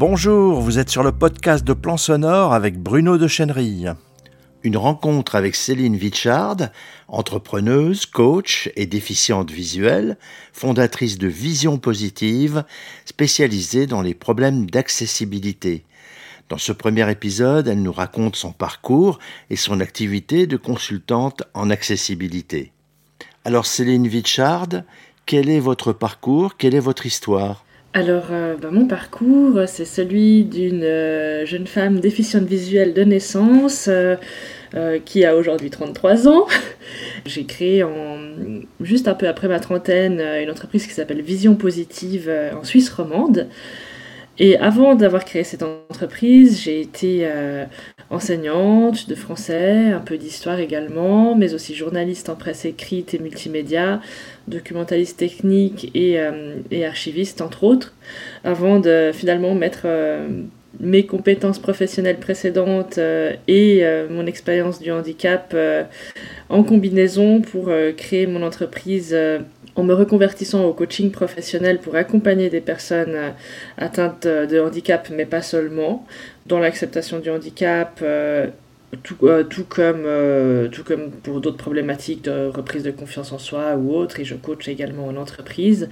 Bonjour, vous êtes sur le podcast de Plan Sonore avec Bruno de Chenerille. Une rencontre avec Céline Vichard, entrepreneuse, coach et déficiente visuelle, fondatrice de Vision Positive, spécialisée dans les problèmes d'accessibilité. Dans ce premier épisode, elle nous raconte son parcours et son activité de consultante en accessibilité. Alors Céline Vichard, quel est votre parcours? Quelle est votre histoire? Alors, euh, bah, mon parcours, c'est celui d'une euh, jeune femme déficiente visuelle de naissance euh, qui a aujourd'hui 33 ans. J'ai créé en, juste un peu après ma trentaine une entreprise qui s'appelle Vision Positive en Suisse romande. Et avant d'avoir créé cette entreprise, j'ai été enseignante de français, un peu d'histoire également, mais aussi journaliste en presse écrite et multimédia, documentaliste technique et, euh, archiviste entre autres, avant de finalement mettre euh, mes compétences professionnelles précédentes euh, et mon expérience du handicap en combinaison pour créer mon entreprise en me reconvertissant au coaching professionnel pour accompagner des personnes atteintes de handicap, mais pas seulement, dans l'acceptation du handicap, euh, tout, euh, tout, comme, euh, tout comme pour d'autres problématiques de reprise de confiance en soi ou autres, et je coach également en entreprise,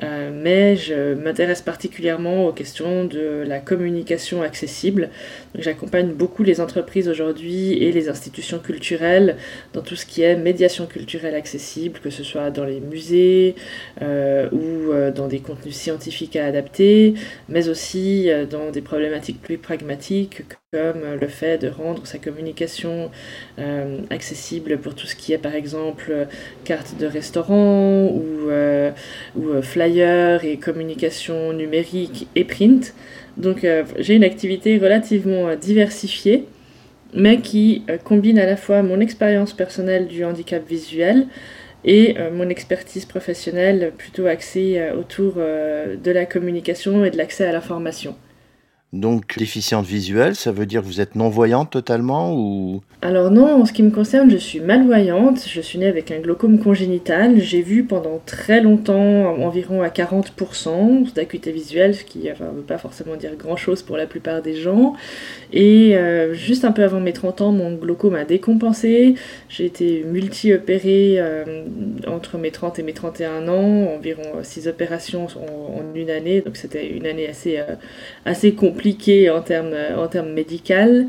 mais je m'intéresse particulièrement aux questions de la communication accessible. J'accompagne beaucoup les entreprises aujourd'hui et les institutions culturelles dans tout ce qui est médiation culturelle accessible, que ce soit dans les musées ou dans des contenus scientifiques à adapter, mais aussi dans des problématiques plus pragmatiques comme le fait de rendre sa communication euh, accessible pour tout ce qui est par exemple carte de restaurant ou, euh, ou euh, flyer et communication numérique et print. Donc j'ai une activité relativement diversifiée mais qui combine à la fois mon expérience personnelle du handicap visuel et mon expertise professionnelle plutôt axée autour de la communication et de l'accès à l'information. Donc déficiente visuelle, ça veut dire que vous êtes non-voyante totalement ou? Alors non, en ce qui me concerne, je suis malvoyante. Je suis née avec un glaucome congénital. J'ai vu pendant très longtemps, environ à 40% d'acuité visuelle, ce qui ne veut pas forcément dire grand-chose pour la plupart des gens. Et euh, juste un peu avant mes 30 ans, mon glaucome a décompensé. J'ai été multi-opérée euh, entre mes 30 et mes 31 ans, environ 6 opérations en, une année. Donc c'était une année assez, euh, assez compliquée compliqué en termes en termes médical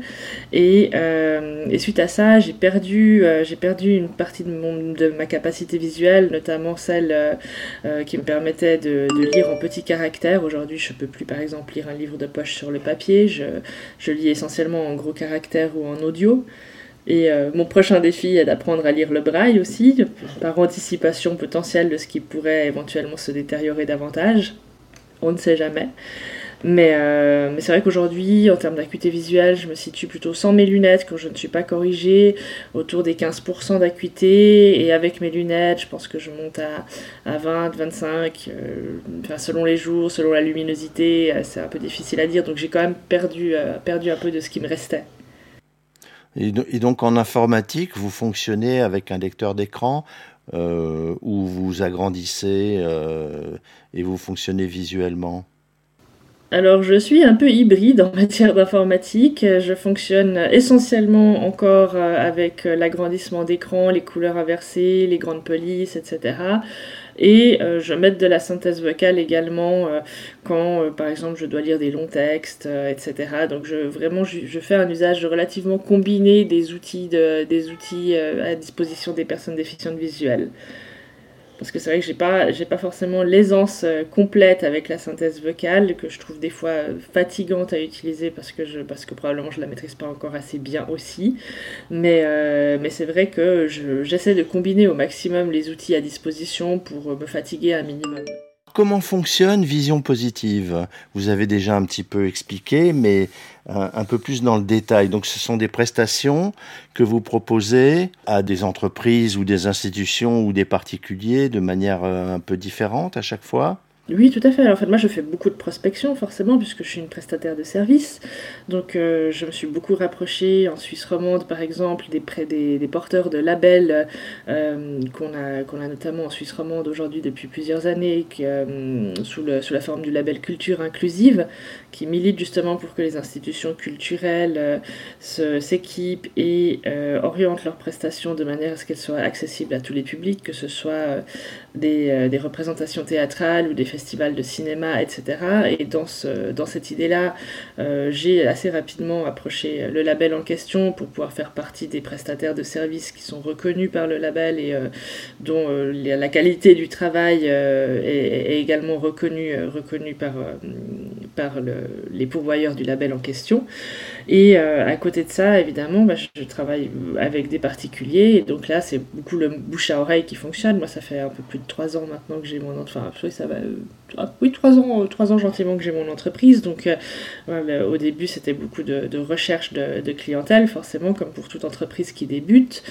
et, euh, et, suite à ça j'ai perdu euh, j'ai perdu une partie de mon de ma capacité visuelle notamment celle euh, qui me permettait de, de, lire en petits caractères aujourd'hui je peux plus par exemple lire un livre de poche sur le papier je, je lis essentiellement en gros caractères ou en audio et mon prochain défi est d'apprendre à lire le braille aussi, par anticipation potentielle de ce qui pourrait éventuellement se détériorer davantage. On ne sait jamais. Mais, euh, mais c'est vrai qu'aujourd'hui, en termes d'acuité visuelle, je me situe plutôt sans mes lunettes quand je ne suis pas corrigée, autour des 15% d'acuité. Et avec mes lunettes, je pense que je monte à, à 20, 25, euh, selon les jours, selon la luminosité. Euh, c'est un peu difficile à dire. Donc j'ai quand même perdu, perdu un peu de ce qui me restait. Et, donc en informatique, vous fonctionnez avec un lecteur d'écran où vous agrandissez et vous fonctionnez visuellement? Alors je suis un peu hybride en matière d'informatique. Je fonctionne essentiellement encore euh, avec euh, l'agrandissement d'écran, les couleurs inversées, les grandes polices, etc. Et euh, je mets de la synthèse vocale également quand, par exemple, je dois lire des longs textes, etc. Donc je, vraiment, je, fais un usage relativement combiné des outils, des outils à disposition des personnes déficientes visuelles parce que c'est vrai que j'ai pas pas forcément l'aisance euh, complète avec la synthèse vocale que je trouve des fois euh, fatigante à utiliser parce que parce probablement je la maîtrise pas encore assez bien aussi mais euh, mais c'est vrai que j'essaie de combiner au maximum les outils à disposition pour me fatiguer un minimum. Comment fonctionne Vision Positive? Vous avez déjà un petit peu expliqué, mais un peu plus dans le détail. Donc ce sont des prestations que vous proposez à des entreprises ou des institutions ou des particuliers de manière euh, un peu différente à chaque fois? Oui, tout à fait. En fait, moi, je fais beaucoup de prospection, forcément, puisque je suis une prestataire de service. Donc, euh, je me suis beaucoup rapprochée en Suisse romande, par exemple, des, des, porteurs de labels euh, qu'on a, a notamment en Suisse romande aujourd'hui depuis plusieurs années, euh, sous la forme du label Culture Inclusive, qui milite justement pour que les institutions culturelles s'équipent et orientent leurs prestations de manière à ce qu'elles soient accessibles à tous les publics, que ce soit des, des représentations théâtrales ou des festivals de cinéma, etc. Et dans, ce, dans cette idée-là, euh, j'ai assez rapidement approché le label en question pour pouvoir faire partie des prestataires de services qui sont reconnus par le label et euh, dont euh, la qualité du travail est, également reconnue, reconnue par, par le, les pourvoyeurs du label en question. Et à côté de ça, évidemment, bah, je, travaille avec des particuliers. Et donc là, c'est beaucoup le bouche à oreille qui fonctionne. Moi, ça fait un peu plus de trois ans maintenant que j'ai mon... Enfin, ça va ah, oui, trois ans, trois ans gentiment que j'ai mon entreprise. Donc, euh, au début, c'était beaucoup de, recherche de, clientèle, forcément, comme pour toute entreprise qui débute.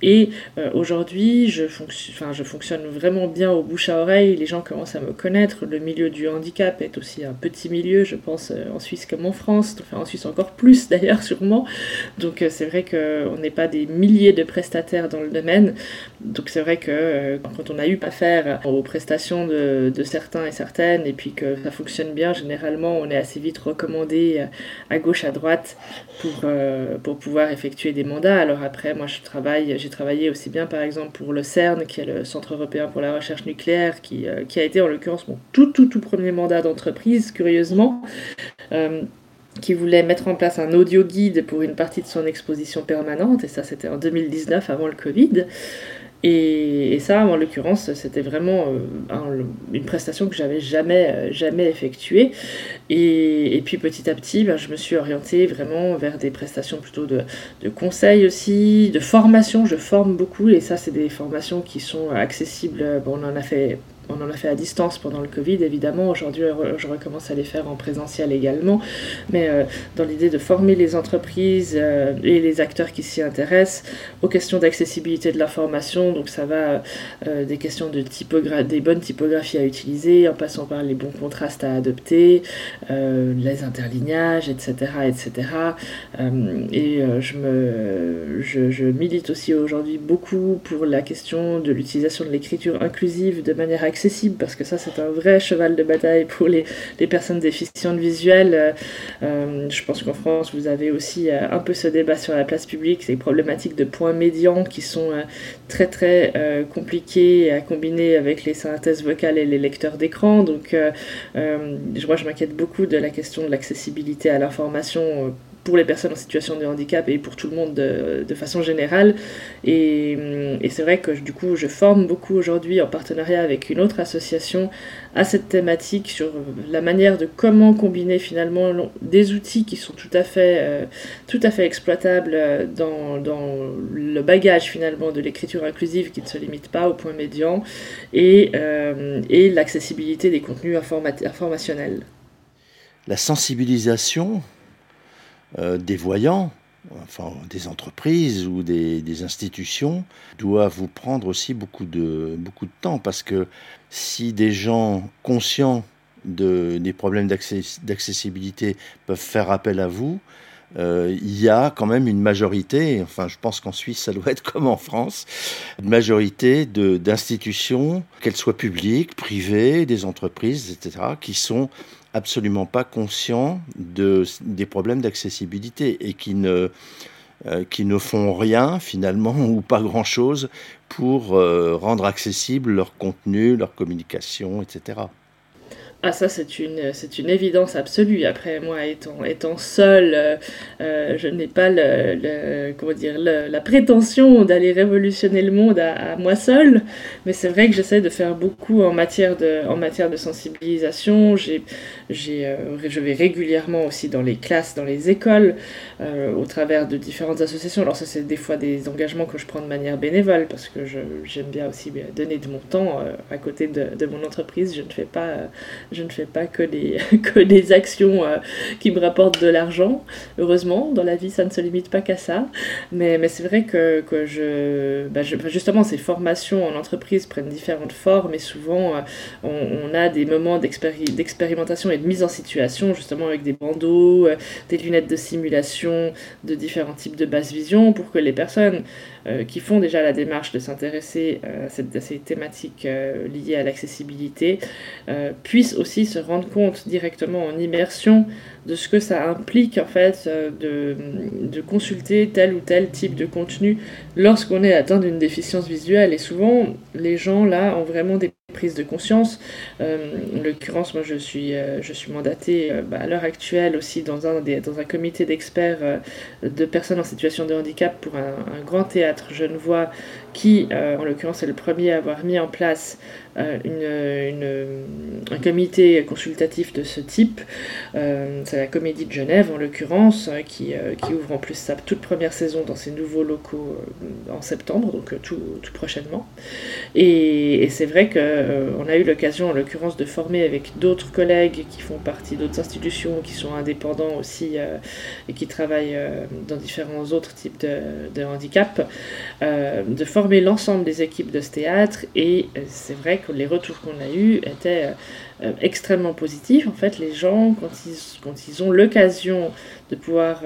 Et euh, aujourd'hui, je, fonctionne vraiment bien au bouche à oreille. Les gens commencent à me connaître. Le milieu du handicap est aussi un petit milieu, je pense, euh, en Suisse comme en France. Enfin, en Suisse encore plus d'ailleurs, sûrement. Donc, c'est vrai qu'on n'est pas des milliers de prestataires dans le domaine. Donc, c'est vrai que quand on a eu affaire aux prestations de, de certains et certains, et puis que ça fonctionne bien, généralement on est assez vite recommandé euh, à gauche, à droite pour, euh, pour pouvoir effectuer des mandats. Alors après, moi je travaille, j'ai travaillé aussi bien par exemple pour le CERN, qui est le Centre européen pour la recherche nucléaire, qui, euh, qui a été en l'occurrence mon tout tout tout premier mandat d'entreprise, curieusement. qui voulait mettre en place un audio guide pour une partie de son exposition permanente, et ça c'était en 2019 avant le Covid. Et, ça, en l'occurrence, c'était vraiment euh, une prestation que j'avais jamais, euh, jamais effectuée. Et, puis petit à petit, ben, je me suis orientée vraiment vers des prestations plutôt de, de conseils aussi, de formation. Je forme beaucoup et ça, c'est des formations qui sont accessibles. On en a fait on en a fait à distance pendant le Covid, évidemment. Aujourd'hui, je recommence à les faire en présentiel également. Mais euh, dans l'idée de former les entreprises euh, et les acteurs qui s'y intéressent aux questions d'accessibilité de l'information. Donc, ça va euh, des questions de des bonnes typographies à utiliser, en passant par les bons contrastes à adopter, les interlignages, etc. etc. et je, me, je milite aussi aujourd'hui beaucoup pour la question de l'utilisation de l'écriture inclusive de manière parce que ça c'est un vrai cheval de bataille pour les, personnes déficientes visuelles. Euh, euh, je pense qu'en France vous avez aussi euh, un peu ce débat sur la place publique, ces problématiques de points médians qui sont très très compliquées à combiner avec les synthèses vocales et les lecteurs d'écran. Donc crois je m'inquiète beaucoup de la question de l'accessibilité à l'information pour les personnes en situation de handicap et pour tout le monde de, de façon générale. Et, et c'est vrai que du coup, je forme beaucoup aujourd'hui en partenariat avec une autre association à cette thématique sur la manière de comment combiner finalement des outils qui sont tout à fait, euh, tout à fait exploitables dans, dans, le bagage finalement de l'écriture inclusive qui ne se limite pas au point médian et, euh, et l'accessibilité des contenus informationnels. La sensibilisation euh, des voyants, enfin des entreprises ou des, institutions, doivent vous prendre aussi beaucoup de, beaucoup de temps parce que si des gens conscients de, des problèmes d'accessibilité peuvent faire appel à vous, euh, il y a quand même une majorité, enfin je pense qu'en Suisse ça doit être comme en France, une majorité d'institutions, qu'elles soient publiques, privées, des entreprises, etc., qui sont absolument pas conscients de, des problèmes d'accessibilité et qui ne, euh, font rien finalement ou pas grand-chose pour euh, rendre accessible leur contenu, leur communication, etc. Ah ça c'est une c'est une évidence absolue. Après moi étant étant seule, euh, euh, je n'ai pas le, comment dire la prétention d'aller révolutionner le monde à, moi seule, mais c'est vrai que j'essaie de faire beaucoup en matière de en matière de sensibilisation. J'ai j'ai euh, je vais régulièrement aussi dans les classes, dans les écoles, au travers de différentes associations. Alors ça c'est des fois des engagements que je prends de manière bénévole parce que j'aime bien aussi donner de mon temps à côté de, de, mon entreprise. Je ne fais pas Je ne fais pas que des, que des actions euh, qui me rapportent de l'argent. Heureusement, dans la vie, ça ne se limite pas qu'à ça. Mais, mais c'est vrai que, que je, bah, Justement, ces formations en entreprise prennent différentes formes et souvent, euh, on, a des moments d'expérimentation et de mise en situation, justement avec des bandeaux, euh, des lunettes de simulation, de différents types de basse vision pour que les personnes qui font déjà la démarche de s'intéresser à, ces thématiques liées à l'accessibilité puissent aussi se rendre compte directement en immersion de ce que ça implique en fait de, de consulter tel ou tel type de contenu lorsqu'on est atteint d'une déficience visuelle. Et souvent, les gens là ont vraiment des prise de conscience. Euh, en l'occurrence, moi, je suis, euh, je suis mandatée euh, bah, à l'heure actuelle aussi dans un, dans un comité d'experts de personnes en situation de handicap pour un, grand théâtre genevois qui, en l'occurrence, est le premier à avoir mis en place une, un comité consultatif de ce type. c'est la Comédie de Genève, en l'occurrence, qui, qui, ouvre en plus sa toute première saison dans ses nouveaux locaux en septembre, donc tout, tout prochainement. Et c'est vrai que euh, on a eu l'occasion, en l'occurrence, de former avec d'autres collègues qui font partie d'autres institutions, qui sont indépendants aussi euh, et qui travaillent euh, dans différents autres types de, de handicap, de former l'ensemble des équipes de ce théâtre. Et c'est vrai que les retours qu'on a eus étaient extrêmement positifs. En fait, les gens, quand ils, quand ils ont l'occasion de pouvoir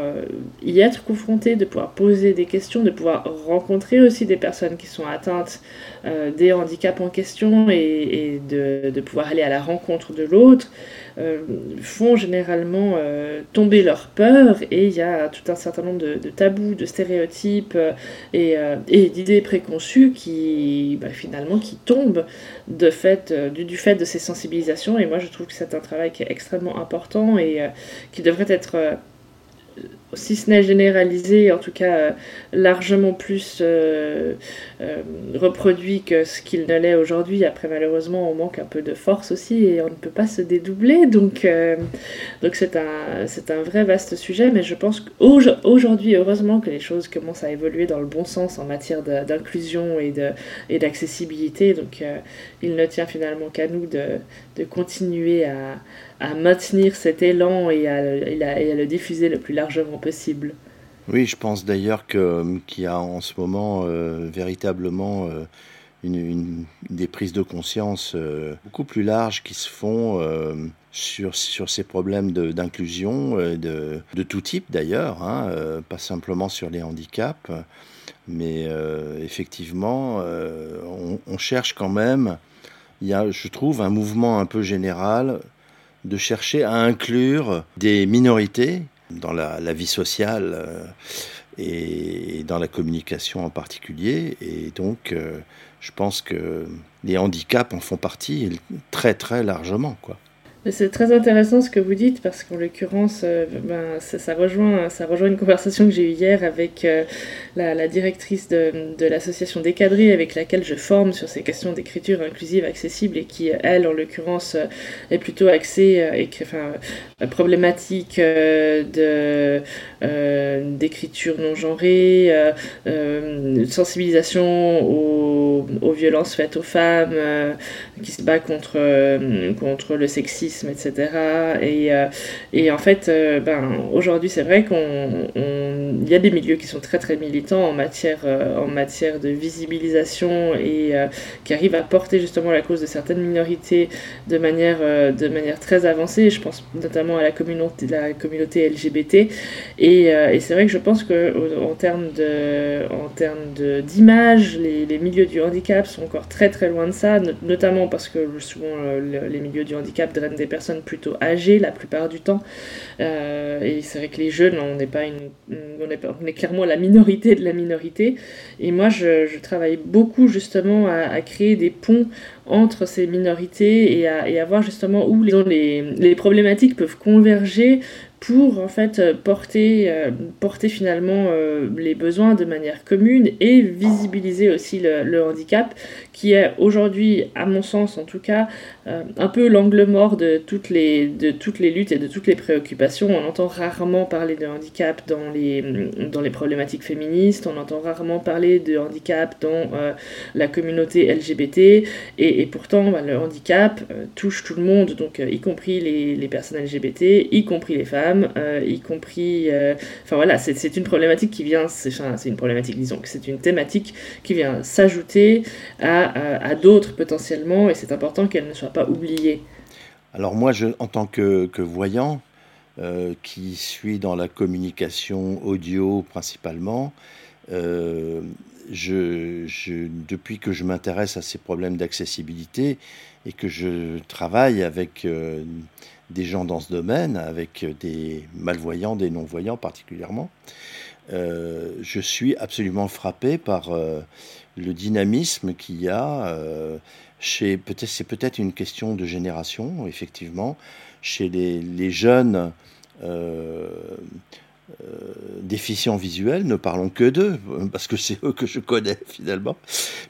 y être confrontés, de pouvoir poser des questions, de pouvoir rencontrer aussi des personnes qui sont atteintes des handicaps en question et, de, pouvoir aller à la rencontre de l'autre euh, font généralement euh, tomber leur peur et il y a tout un certain nombre de, tabous, de stéréotypes euh, et, d'idées préconçues qui bah, finalement qui tombent du, fait de ces sensibilisations et moi je trouve que c'est un travail qui est extrêmement important et qui devrait être si ce n'est généralisé, en tout cas euh, largement plus euh, euh, reproduit que ce qu'il ne l'est aujourd'hui. Après, malheureusement, on manque un peu de force aussi et on ne peut pas se dédoubler. Donc, donc c'est un, c'est un vrai vaste sujet, mais je pense qu'aujourd'hui, heureusement que les choses commencent à évoluer dans le bon sens en matière d'inclusion et, de, et d'accessibilité. Donc, il ne tient finalement qu'à nous de, de continuer à à maintenir cet élan et à, le diffuser le plus largement possible. Oui, je pense d'ailleurs qu'il y a en ce moment euh, véritablement euh, des prises de conscience euh, beaucoup plus larges qui se font sur, ces problèmes d'inclusion de, de, tout type d'ailleurs, hein, pas simplement sur les handicaps, mais effectivement, on, on, cherche quand même, il y a, je trouve, un mouvement un peu général de chercher à inclure des minorités dans la, vie sociale euh, et dans la communication en particulier. Et donc, euh, je pense que les handicaps en font partie très très largement. Quoi. C'est très intéressant ce que vous dites parce qu'en l'occurrence, euh, ben, ça, rejoint, ça rejoint une conversation que j'ai eue hier avec euh, la, directrice de, de l'association Décadré avec laquelle je forme sur ces questions d'écriture inclusive accessible et qui, elle, en l'occurrence, euh, est plutôt axée, enfin, problématique d'écriture non genrée, sensibilisation aux, aux, violences faites aux femmes, qui se bat contre, contre le sexisme etc. Et, euh, et en fait, euh, ben, aujourd'hui, c'est vrai qu'il y a des milieux qui sont très très militants en matière, euh, en matière de visibilisation et qui arrivent à porter justement la cause de certaines minorités de manière, de manière très avancée. Je pense notamment à la communauté, la communauté LGBT. Et, et c'est vrai que je pense qu'en termes de, en termes d'image, les, les, milieux du handicap sont encore très très loin de ça, notamment parce que souvent les milieux du handicap drainent des personnes plutôt âgées la plupart du temps. Euh, et c'est vrai que les jeunes, on n'est pas une, on est, on est, clairement la minorité de la minorité. Et moi, je, travaille beaucoup justement à, créer des ponts entre ces minorités et à, et à voir justement où les, les, les, problématiques peuvent converger pour en fait porter, porter finalement les besoins de manière commune et visibiliser aussi le, le handicap qui est aujourd'hui, à mon sens en tout cas, un peu l'angle mort de toutes, les, de toutes les luttes et de toutes les préoccupations. On entend rarement parler de handicap dans les, dans les problématiques féministes, on entend rarement parler de handicap dans la communauté LGBT, et, pourtant bah, le handicap touche tout le monde, donc y compris les, les, personnes LGBT, y compris les femmes, y compris... Enfin voilà, c'est une problématique qui vient, c'est une problématique, disons que c'est une thématique qui vient s'ajouter à, à, d'autres potentiellement, et c'est important qu'elle ne soit pas oubliée. Alors moi, je, en tant que, voyant, euh, qui suis dans la communication audio principalement, euh, je, depuis que je m'intéresse à ces problèmes d'accessibilité et que je travaille avec euh, des gens dans ce domaine, avec des malvoyants, des non-voyants particulièrement, euh, je suis absolument frappé par euh, le dynamisme qu'il y a euh, chez peut-être c'est peut-être une question de génération effectivement chez les, les jeunes déficients visuels ne parlons que d'eux parce que c'est eux que je connais finalement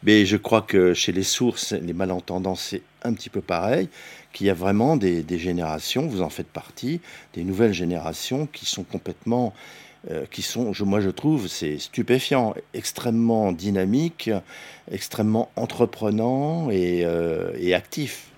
mais je crois que chez les sources les malentendants c'est un petit peu pareil qu'il y a vraiment des, des, générations vous en faites partie des nouvelles générations qui sont complètement euh, qui sont, je, moi je trouve, c'est stupéfiant, extrêmement dynamique, extrêmement entreprenant et, euh, et actif.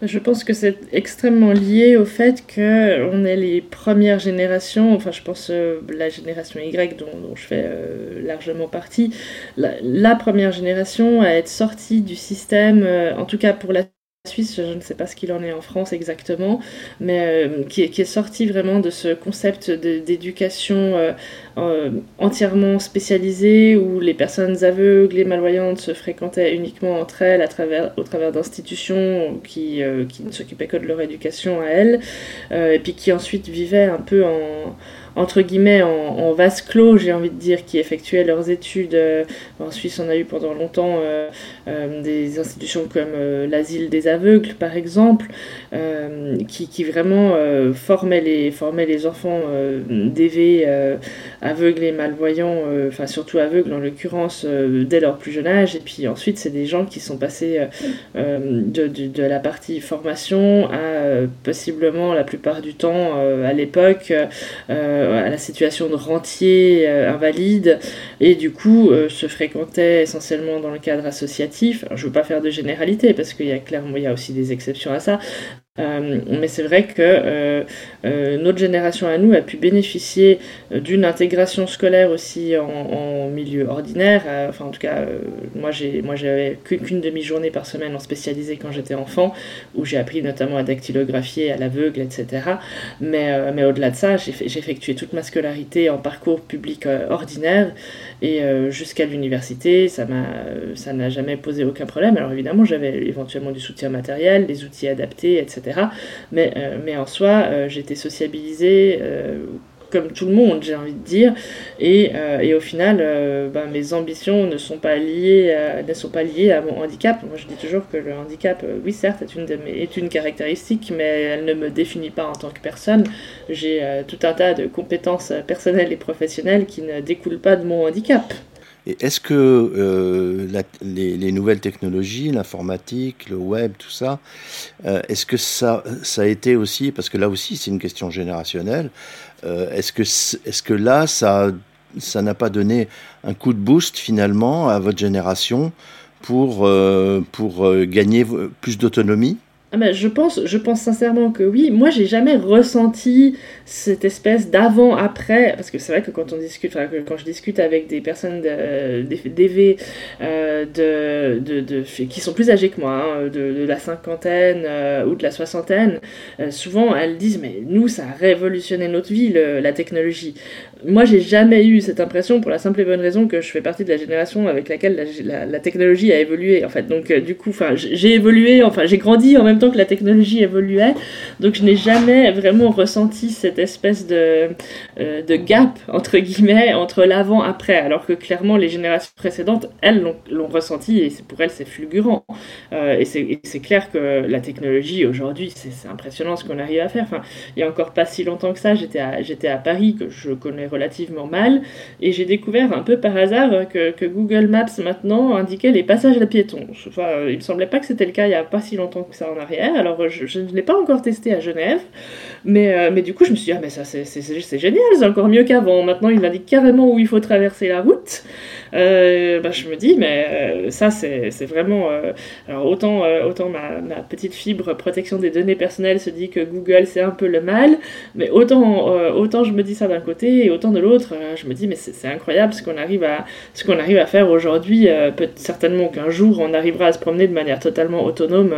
Je pense que c'est extrêmement lié au fait qu'on est les premières générations, enfin je pense euh, la génération Y dont, dont je fais euh, largement partie, la, la, première génération à être sortie du système, euh, en tout cas pour la Suisse, je ne sais pas ce qu'il en est en France exactement, mais euh, qui, est, qui, sorti vraiment de ce concept d'éducation euh, entièrement spécialisée où les personnes aveugles et malvoyantes se fréquentaient uniquement entre elles à travers, au travers d'institutions qui, euh, qui, ne s'occupaient que de leur éducation à elles, et puis qui ensuite vivaient un peu en entre guillemets en, vase clos, j'ai envie de dire, qui effectuaient leurs études. Euh, en Suisse, on a eu pendant longtemps euh, euh, des institutions comme l'asile des aveugles, par exemple, qui, qui, vraiment formaient, les, les enfants d'EV aveugles et malvoyants, enfin surtout aveugles en l'occurrence, dès leur plus jeune âge. Et puis ensuite, c'est des gens qui sont passés de, la partie formation à possiblement la plupart du temps à l'époque à la situation de rentier euh, invalide et du coup euh, se fréquentait essentiellement dans le cadre associatif. Je ne veux pas faire de généralité parce qu'il y a clairement il y a aussi des exceptions à ça, euh, mais c'est vrai que euh, euh, notre génération à nous a pu bénéficier d'une intégration scolaire aussi en, milieu ordinaire. enfin, en tout cas, moi, j'ai, moi, j'avais qu'une demi-journée par semaine en spécialisé quand j'étais enfant, où j'ai appris notamment à dactylographier, à l'aveugle, etc. Mais, mais au-delà de ça, j'ai, j'ai effectué toute ma scolarité en parcours public ordinaire et jusqu'à l'université, ça m'a, ça n'a jamais posé aucun problème. Alors évidemment, j'avais éventuellement du soutien matériel, des outils adaptés, etc. Mais, euh, mais en soi, euh, j'étais sociabilisée euh, comme tout le monde, j'ai envie de dire. Et, au final, ben, mes ambitions ne sont, pas liées à, ne sont pas liées à mon handicap. Moi, je dis toujours que le handicap, oui, certes, est une, est une caractéristique, mais elle ne me définit pas en tant que personne. J'ai tout un tas de compétences personnelles et professionnelles qui ne découlent pas de mon handicap. Est-ce que euh, les, les, nouvelles technologies, l'informatique, le web, tout ça, euh, est-ce que ça, a été aussi, parce que là aussi c'est une question générationnelle, euh, est-ce que, là ça n'a pas donné un coup de boost finalement à votre génération pour, gagner plus d'autonomie? Ah ben, je, pense, je pense sincèrement que oui. Moi, j'ai jamais ressenti cette espèce d'avant-après, parce que c'est vrai que quand on discute, enfin, quand je discute avec des personnes d'EV euh, de, de, de, qui sont plus âgées que moi, hein, de, de, la cinquantaine euh, ou de la soixantaine, euh, souvent elles disent mais nous ça a révolutionné notre vie la technologie. Moi, j'ai jamais eu cette impression pour la simple et bonne raison que je fais partie de la génération avec laquelle la, la, technologie a évolué. En fait, donc euh, du coup, enfin, j'ai évolué, enfin, j'ai grandi en même temps que la technologie évoluait. Donc, je n'ai jamais vraiment ressenti cette espèce de euh, de gap entre guillemets entre l'avant après, alors que clairement les générations précédentes, elles l'ont ressenti et pour elles c'est fulgurant. Euh, et c'est clair que la technologie aujourd'hui, c'est impressionnant ce qu'on arrive à faire. Enfin, il y a encore pas si longtemps que ça, j'étais à, à Paris que je connais relativement mal, et j'ai découvert un peu par hasard que, Google Maps maintenant indiquait les passages à piétons. Enfin, il me semblait pas que c'était le cas il y a pas si longtemps que ça en arrière, alors je, ne l'ai pas encore testé à Genève, mais, euh, mais du coup je me suis dit, ah mais ça c'est génial, c'est encore mieux qu'avant, maintenant il indique carrément où il faut traverser la route. Euh, bah, je me dis, mais euh, ça, c'est vraiment. Euh, alors, autant, autant ma, petite fibre protection des données personnelles se dit que Google, c'est un peu le mal, mais autant, autant je me dis ça d'un côté et autant de l'autre, je me dis, mais c'est incroyable ce qu'on arrive, à, ce qu'on arrive à faire aujourd'hui. certainement qu'un jour, on arrivera à se promener de manière totalement autonome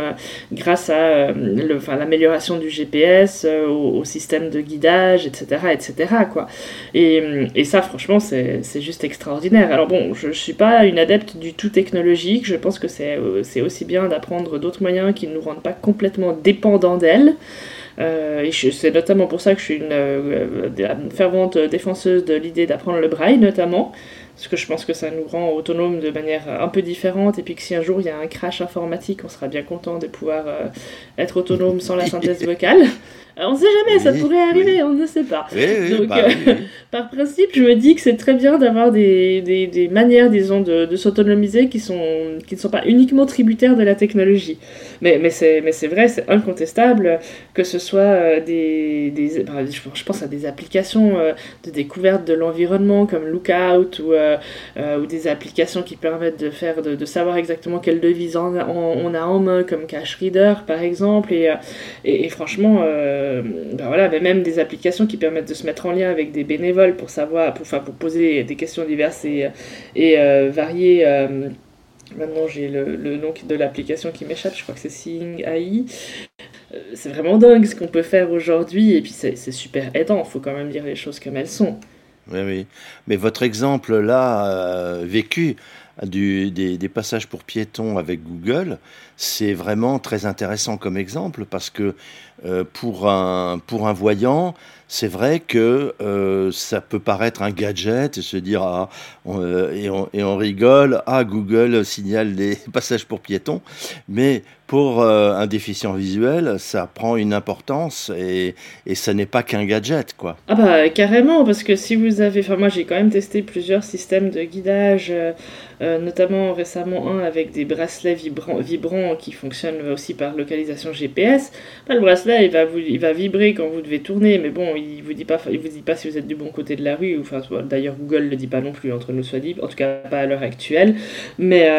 grâce à l'amélioration du GPS, au, au, système de guidage, etc. etc. Quoi. Et, et ça, franchement, c'est juste extraordinaire. Alors, bon, je ne suis pas une adepte du tout technologique. Je pense que euh, c'est aussi bien d'apprendre d'autres moyens qui ne nous rendent pas complètement dépendants d'elles. Euh, c'est notamment pour ça que je suis une, euh, fervente défenseuse de l'idée d'apprendre le braille, notamment. Parce que je pense que ça nous rend autonomes de manière un peu différente. Et puis que si un jour il y a un crash informatique, on sera bien content de pouvoir être autonome sans la synthèse vocale. Euh, on ne sait jamais, ça pourrait arriver, on ne sait pas. Donc, bah euh, par principe, je me dis que c'est très bien d'avoir des, des, des, manières, disons, de, de s'autonomiser qui, sont, qui ne sont pas uniquement tributaires de la technologie. Mais, mais c'est vrai, c'est incontestable que ce soit euh, des. des bah, je pense à des applications de découverte de l'environnement comme Lookout ou, ou des applications qui permettent de, faire, de, savoir exactement quelle devise on, a en main, comme Cache Reader par exemple. Et, et, et franchement. Euh, ben voilà, mais même des applications qui permettent de se mettre en lien avec des bénévoles pour savoir, pour, enfin, pour poser des questions diverses et, et euh, variées. Euh, maintenant, j'ai le, le, nom de l'application qui m'échappe, je crois que c'est Seeing AI. C'est vraiment dingue ce qu'on peut faire aujourd'hui, et puis c'est super aidant, il faut quand même dire les choses comme elles sont. Oui, oui. Mais votre exemple là, vécu, du, des, des, passages pour piétons avec Google, c'est vraiment très intéressant comme exemple parce que euh, pour, un, pour un voyant, c'est vrai que euh, ça peut paraître un gadget et se dire ah, euh, et, on, rigole, ah Google signale des passages pour piétons, mais pour euh, un déficient visuel, ça prend une importance et, ça n'est pas qu'un gadget, quoi. Ah bah carrément, parce que si vous avez, enfin moi j'ai quand même testé plusieurs systèmes de guidage, notamment récemment un avec des bracelets vibrants, qui fonctionnent aussi par localisation GPS. Le bracelet il va, il va vibrer quand vous devez tourner, mais bon, il vous dit pas, vous dit pas si vous êtes du bon côté de la rue. Enfin, d'ailleurs Google le dit pas non plus entre nous soit dit, en tout cas pas à l'heure actuelle. Mais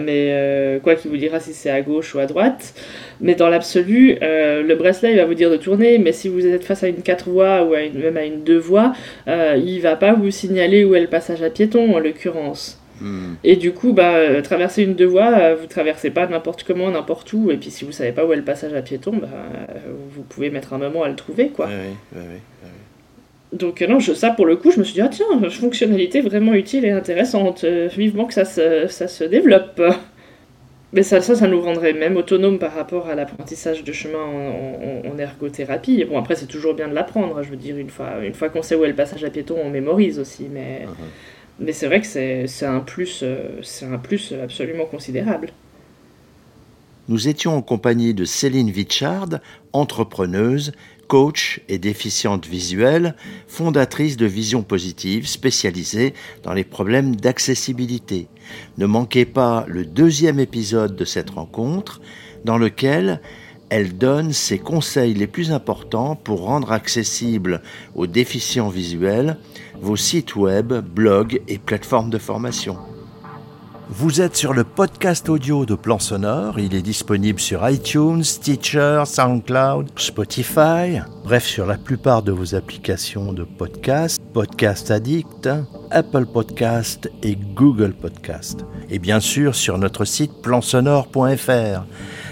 mais quoi qu'il vous dira si c'est à gauche à droite. Mais dans l'absolu, euh, le bracelet il va vous dire de tourner, mais si vous êtes face à une 4 voies ou même à une 2 voies, euh, il va pas vous signaler où est le passage à piéton en l'occurrence. Hmm. Et du coup, bah, euh, traverser une deux voies, vous traversez pas n'importe comment, n'importe où. Et puis si vous savez pas où est le passage à piéton, bah, vous pouvez mettre un moment à le trouver, quoi. Donc non, je, ça pour le coup, je me suis dit, ah tiens, fonctionnalité vraiment utile et intéressante. vivement que ça se, ça se développe. Mais ça, ça, ça nous rendrait même autonomes par rapport à l'apprentissage de chemin en, ergothérapie. Et bon, après, c'est toujours bien de l'apprendre. Je veux dire, une fois, une fois qu'on sait où est le passage à piéton, on mémorise aussi. Mais, uh-huh. Mais c'est vrai que c'est un, plus, euh, un plus absolument considérable. Nous étions en compagnie de Céline Vichard, entrepreneuse, coach et déficiente visuelle, fondatrice de Vision Positive spécialisée dans les problèmes d'accessibilité. Ne manquez pas le deuxième épisode de cette rencontre dans lequel elle donne ses conseils les plus importants pour rendre accessibles aux déficients visuels vos sites web, blogs et plateformes de formation. Vous êtes sur le podcast audio de Plan Sonore. Il est disponible sur iTunes, Stitcher, SoundCloud, Spotify, bref, sur la plupart de vos applications de podcast, Podcast Addict, Apple Podcast et Google Podcast. Et bien sûr sur notre site plansonore.fr.